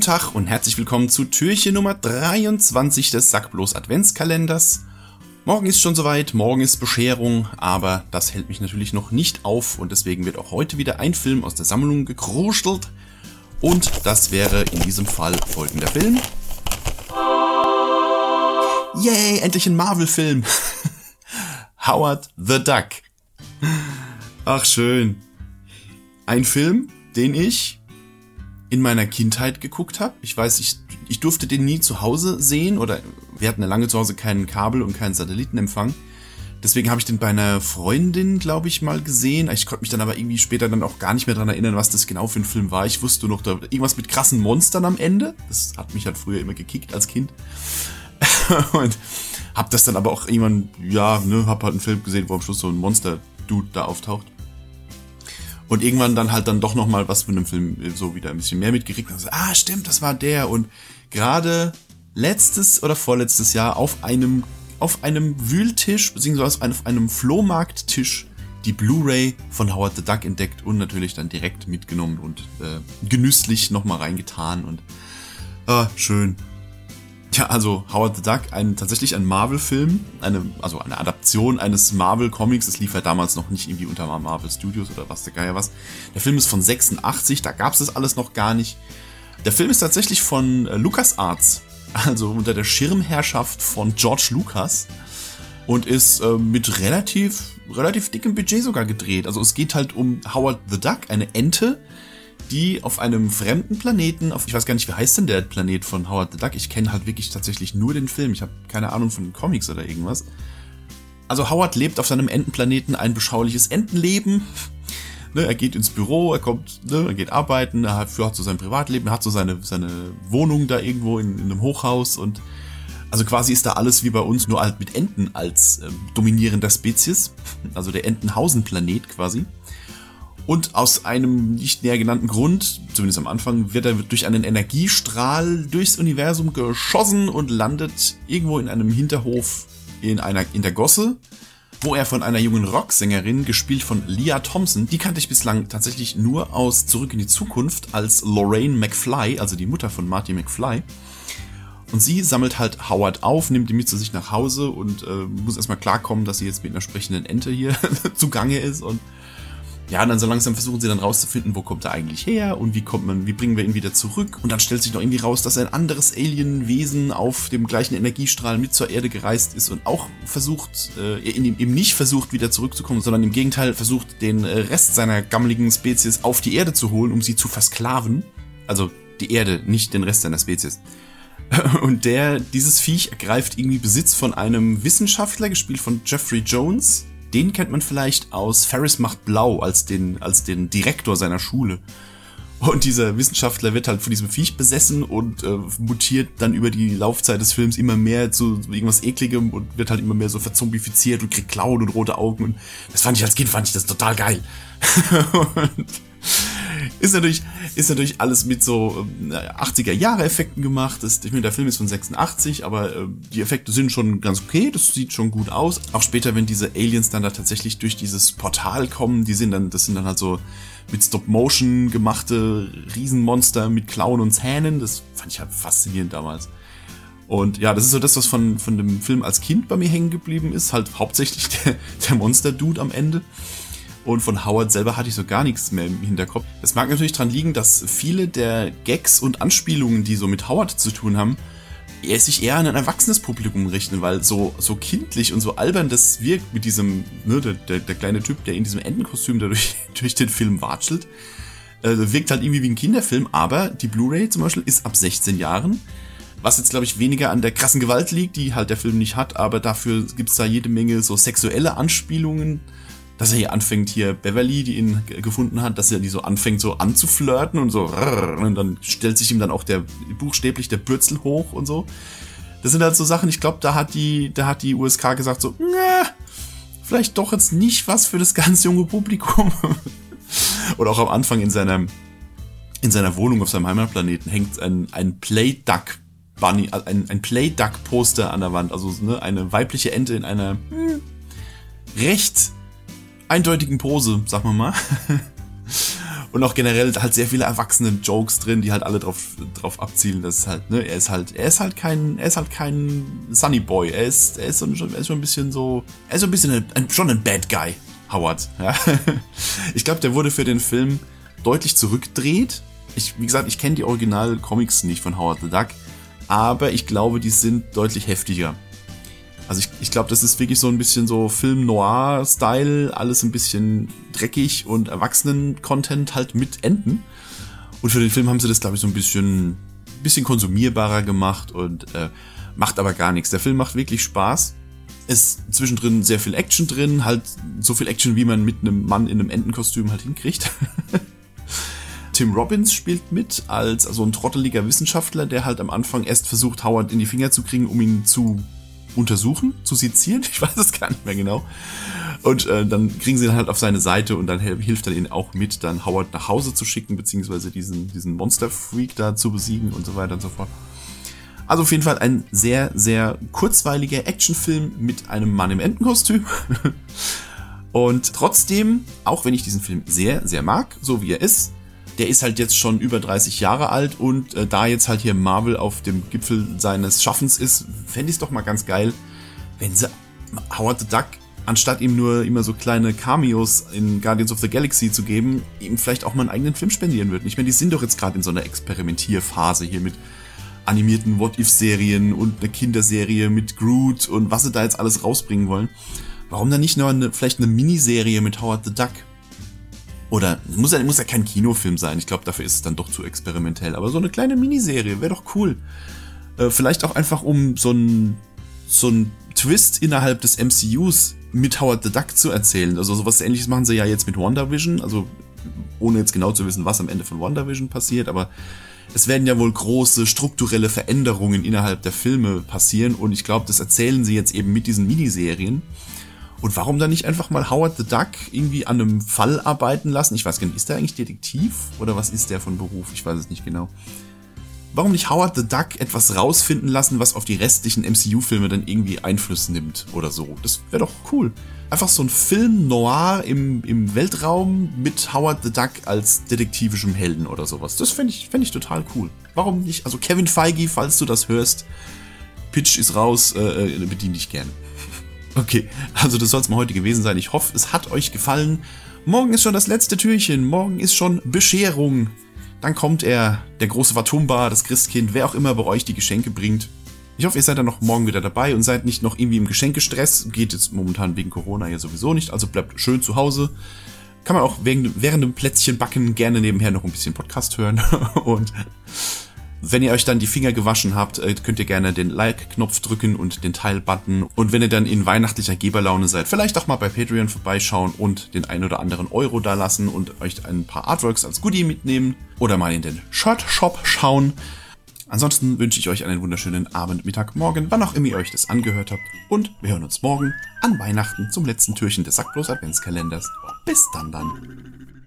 Guten Tag und herzlich willkommen zu Türchen Nummer 23 des Sackblos Adventskalenders. Morgen ist schon soweit, morgen ist Bescherung, aber das hält mich natürlich noch nicht auf und deswegen wird auch heute wieder ein Film aus der Sammlung gekruschelt. Und das wäre in diesem Fall folgender Film. Yay, endlich ein Marvel-Film. Howard the Duck. Ach schön. Ein Film, den ich in meiner Kindheit geguckt habe. Ich weiß, ich, ich durfte den nie zu Hause sehen oder wir hatten ja lange zu Hause keinen Kabel und keinen Satellitenempfang. Deswegen habe ich den bei einer Freundin, glaube ich, mal gesehen. Ich konnte mich dann aber irgendwie später dann auch gar nicht mehr dran erinnern, was das genau für ein Film war. Ich wusste noch, da irgendwas mit krassen Monstern am Ende. Das hat mich halt früher immer gekickt als Kind. und hab das dann aber auch irgendwann, ja, ne, hab halt einen Film gesehen, wo am Schluss so ein Monster-Dude da auftaucht. Und irgendwann dann halt dann doch nochmal was von dem Film so wieder ein bisschen mehr mitgekriegt. Also, ah, stimmt, das war der. Und gerade letztes oder vorletztes Jahr auf einem, auf einem Wühltisch, beziehungsweise auf einem Flohmarkttisch die Blu-ray von Howard the Duck entdeckt und natürlich dann direkt mitgenommen und äh, genüsslich nochmal reingetan und ah, schön. Ja, also Howard the Duck, ein, tatsächlich ein Marvel-Film, eine, also eine Adaption eines Marvel-Comics. Das lief ja damals noch nicht irgendwie unter Marvel Studios oder was der Geier was. Der Film ist von 86, da gab es das alles noch gar nicht. Der Film ist tatsächlich von äh, LucasArts, also unter der Schirmherrschaft von George Lucas und ist äh, mit relativ, relativ dickem Budget sogar gedreht. Also es geht halt um Howard the Duck, eine Ente, die auf einem fremden Planeten, auf, ich weiß gar nicht, wie heißt denn der Planet von Howard the Duck? Ich kenne halt wirklich tatsächlich nur den Film. Ich habe keine Ahnung von Comics oder irgendwas. Also Howard lebt auf seinem Entenplaneten ein beschauliches Entenleben. Ne, er geht ins Büro, er kommt, ne, er geht arbeiten, er hat, hat so sein Privatleben, er hat so seine, seine Wohnung da irgendwo in, in einem Hochhaus und also quasi ist da alles wie bei uns, nur halt mit Enten als ähm, dominierender Spezies. Also der Entenhausen-Planet quasi. Und aus einem nicht näher genannten Grund, zumindest am Anfang, wird er durch einen Energiestrahl durchs Universum geschossen und landet irgendwo in einem Hinterhof in einer, in der Gosse, wo er von einer jungen Rocksängerin, gespielt von Leah Thompson, die kannte ich bislang tatsächlich nur aus Zurück in die Zukunft als Lorraine McFly, also die Mutter von Marty McFly. Und sie sammelt halt Howard auf, nimmt ihn mit zu sich nach Hause und äh, muss erstmal klarkommen, dass sie jetzt mit einer sprechenden Ente hier zugange ist und ja, und dann so langsam versuchen sie dann rauszufinden, wo kommt er eigentlich her und wie kommt man, wie bringen wir ihn wieder zurück. Und dann stellt sich noch irgendwie raus, dass ein anderes Alienwesen auf dem gleichen Energiestrahl mit zur Erde gereist ist und auch versucht, äh, eben nicht versucht, wieder zurückzukommen, sondern im Gegenteil versucht, den äh, Rest seiner gammeligen Spezies auf die Erde zu holen, um sie zu versklaven. Also die Erde, nicht den Rest seiner Spezies. Und der, dieses Viech ergreift irgendwie Besitz von einem Wissenschaftler, gespielt von Jeffrey Jones, den kennt man vielleicht aus Ferris macht blau als den, als den Direktor seiner Schule. Und dieser Wissenschaftler wird halt von diesem Viech besessen und äh, mutiert dann über die Laufzeit des Films immer mehr zu irgendwas ekligem und wird halt immer mehr so verzombifiziert und kriegt Klauen und rote Augen. Und das fand ich als Kind, fand ich das total geil. und ist natürlich, ist natürlich alles mit so äh, 80er Jahre Effekten gemacht. Das, ich meine, der Film ist von 86, aber äh, die Effekte sind schon ganz okay. Das sieht schon gut aus. Auch später, wenn diese Aliens dann da tatsächlich durch dieses Portal kommen, die sind dann, das sind dann halt so mit Stop-Motion gemachte Riesenmonster mit Klauen und Zähnen. Das fand ich halt faszinierend damals. Und ja, das ist so das, was von, von dem Film als Kind bei mir hängen geblieben ist. Halt hauptsächlich der, der Monster-Dude am Ende. Und von Howard selber hatte ich so gar nichts mehr im Hinterkopf. Das mag natürlich daran liegen, dass viele der Gags und Anspielungen, die so mit Howard zu tun haben, er sich eher an ein erwachsenes Publikum richten, weil so, so kindlich und so albern das wirkt mit diesem, ne, der, der, der kleine Typ, der in diesem Entenkostüm da durch, den Film watschelt, äh, wirkt halt irgendwie wie ein Kinderfilm, aber die Blu-ray zum Beispiel ist ab 16 Jahren, was jetzt glaube ich weniger an der krassen Gewalt liegt, die halt der Film nicht hat, aber dafür gibt's da jede Menge so sexuelle Anspielungen, dass er hier anfängt, hier Beverly, die ihn gefunden hat, dass er die so anfängt so anzuflirten und so und dann stellt sich ihm dann auch der buchstäblich der Bürzel hoch und so. Das sind halt so Sachen, ich glaube, da hat die, da hat die USK gesagt so, vielleicht doch jetzt nicht was für das ganz junge Publikum. Oder auch am Anfang in seiner, in seiner Wohnung auf seinem Heimatplaneten hängt ein, ein Play Duck Bunny, ein, ein Play Duck Poster an der Wand, also ne, eine weibliche Ente in einer hm, recht eindeutigen Pose, sag mal mal. Und auch generell halt sehr viele erwachsene Jokes drin, die halt alle drauf, drauf abzielen, dass es halt, ne, er ist halt, er ist halt kein, er ist halt kein Sunny Boy. Er ist, er ist, schon, er ist schon ein bisschen so, er ist so ein bisschen ein, schon ein Bad Guy, Howard. Ja. Ich glaube, der wurde für den Film deutlich zurückgedreht. Ich, wie gesagt, ich kenne die Original-Comics nicht von Howard the Duck, aber ich glaube, die sind deutlich heftiger. Also ich, ich glaube, das ist wirklich so ein bisschen so Film-Noir-Style, alles ein bisschen dreckig und Erwachsenen-Content halt mit Enden. Und für den Film haben sie das, glaube ich, so ein bisschen, bisschen konsumierbarer gemacht und äh, macht aber gar nichts. Der Film macht wirklich Spaß. Ist zwischendrin sehr viel Action drin, halt so viel Action, wie man mit einem Mann in einem Entenkostüm halt hinkriegt. Tim Robbins spielt mit als so ein trotteliger Wissenschaftler, der halt am Anfang erst versucht, Howard in die Finger zu kriegen, um ihn zu untersuchen, zu sezieren, ich weiß es gar nicht mehr genau. Und äh, dann kriegen sie ihn halt auf seine Seite und dann hilft er ihnen auch mit, dann Howard nach Hause zu schicken, beziehungsweise diesen, diesen Monster-Freak da zu besiegen und so weiter und so fort. Also auf jeden Fall ein sehr, sehr kurzweiliger Actionfilm mit einem Mann im Entenkostüm. und trotzdem, auch wenn ich diesen Film sehr, sehr mag, so wie er ist, der ist halt jetzt schon über 30 Jahre alt und äh, da jetzt halt hier Marvel auf dem Gipfel seines Schaffens ist, fände ich es doch mal ganz geil, wenn sie Howard the Duck, anstatt ihm nur immer so kleine Cameos in Guardians of the Galaxy zu geben, ihm vielleicht auch mal einen eigenen Film spendieren würden. Ich meine, die sind doch jetzt gerade in so einer Experimentierphase hier mit animierten What-If-Serien und einer Kinderserie mit Groot und was sie da jetzt alles rausbringen wollen. Warum dann nicht nur eine, vielleicht eine Miniserie mit Howard the Duck? Oder muss ja, muss ja kein Kinofilm sein. Ich glaube, dafür ist es dann doch zu experimentell. Aber so eine kleine Miniserie wäre doch cool. Äh, vielleicht auch einfach um so ein so ein Twist innerhalb des MCUs mit Howard the Duck zu erzählen. Also sowas ähnliches machen sie ja jetzt mit WandaVision. Also ohne jetzt genau zu wissen, was am Ende von WandaVision passiert. Aber es werden ja wohl große strukturelle Veränderungen innerhalb der Filme passieren. Und ich glaube, das erzählen sie jetzt eben mit diesen Miniserien. Und warum dann nicht einfach mal Howard the Duck irgendwie an einem Fall arbeiten lassen? Ich weiß gar nicht, ist der eigentlich Detektiv oder was ist der von Beruf? Ich weiß es nicht genau. Warum nicht Howard the Duck etwas rausfinden lassen, was auf die restlichen MCU-Filme dann irgendwie Einfluss nimmt oder so? Das wäre doch cool. Einfach so ein Film noir im, im Weltraum mit Howard the Duck als detektivischem Helden oder sowas. Das fände ich, fänd ich total cool. Warum nicht? Also Kevin Feige, falls du das hörst, Pitch ist raus, äh, äh bedien dich gerne. Okay, also das soll es mal heute gewesen sein. Ich hoffe, es hat euch gefallen. Morgen ist schon das letzte Türchen. Morgen ist schon Bescherung. Dann kommt er, der große Watumba, das Christkind, wer auch immer bei euch die Geschenke bringt. Ich hoffe, ihr seid dann noch morgen wieder dabei und seid nicht noch irgendwie im Geschenkestress. Geht jetzt momentan wegen Corona ja sowieso nicht, also bleibt schön zu Hause. Kann man auch während, während dem Plätzchen backen gerne nebenher noch ein bisschen Podcast hören. und wenn ihr euch dann die Finger gewaschen habt, äh, könnt ihr gerne den Like-Knopf drücken und den Teil-Button. Und wenn ihr dann in weihnachtlicher Geberlaune seid, vielleicht auch mal bei Patreon vorbeischauen und den ein oder anderen Euro da lassen und euch ein paar Artworks als Goodie mitnehmen oder mal in den Shirt-Shop schauen. Ansonsten wünsche ich euch einen wunderschönen Abend, Mittag, Morgen, wann auch immer ihr euch das angehört habt. Und wir hören uns morgen an Weihnachten zum letzten Türchen des Sackblos Adventskalenders. Bis dann dann.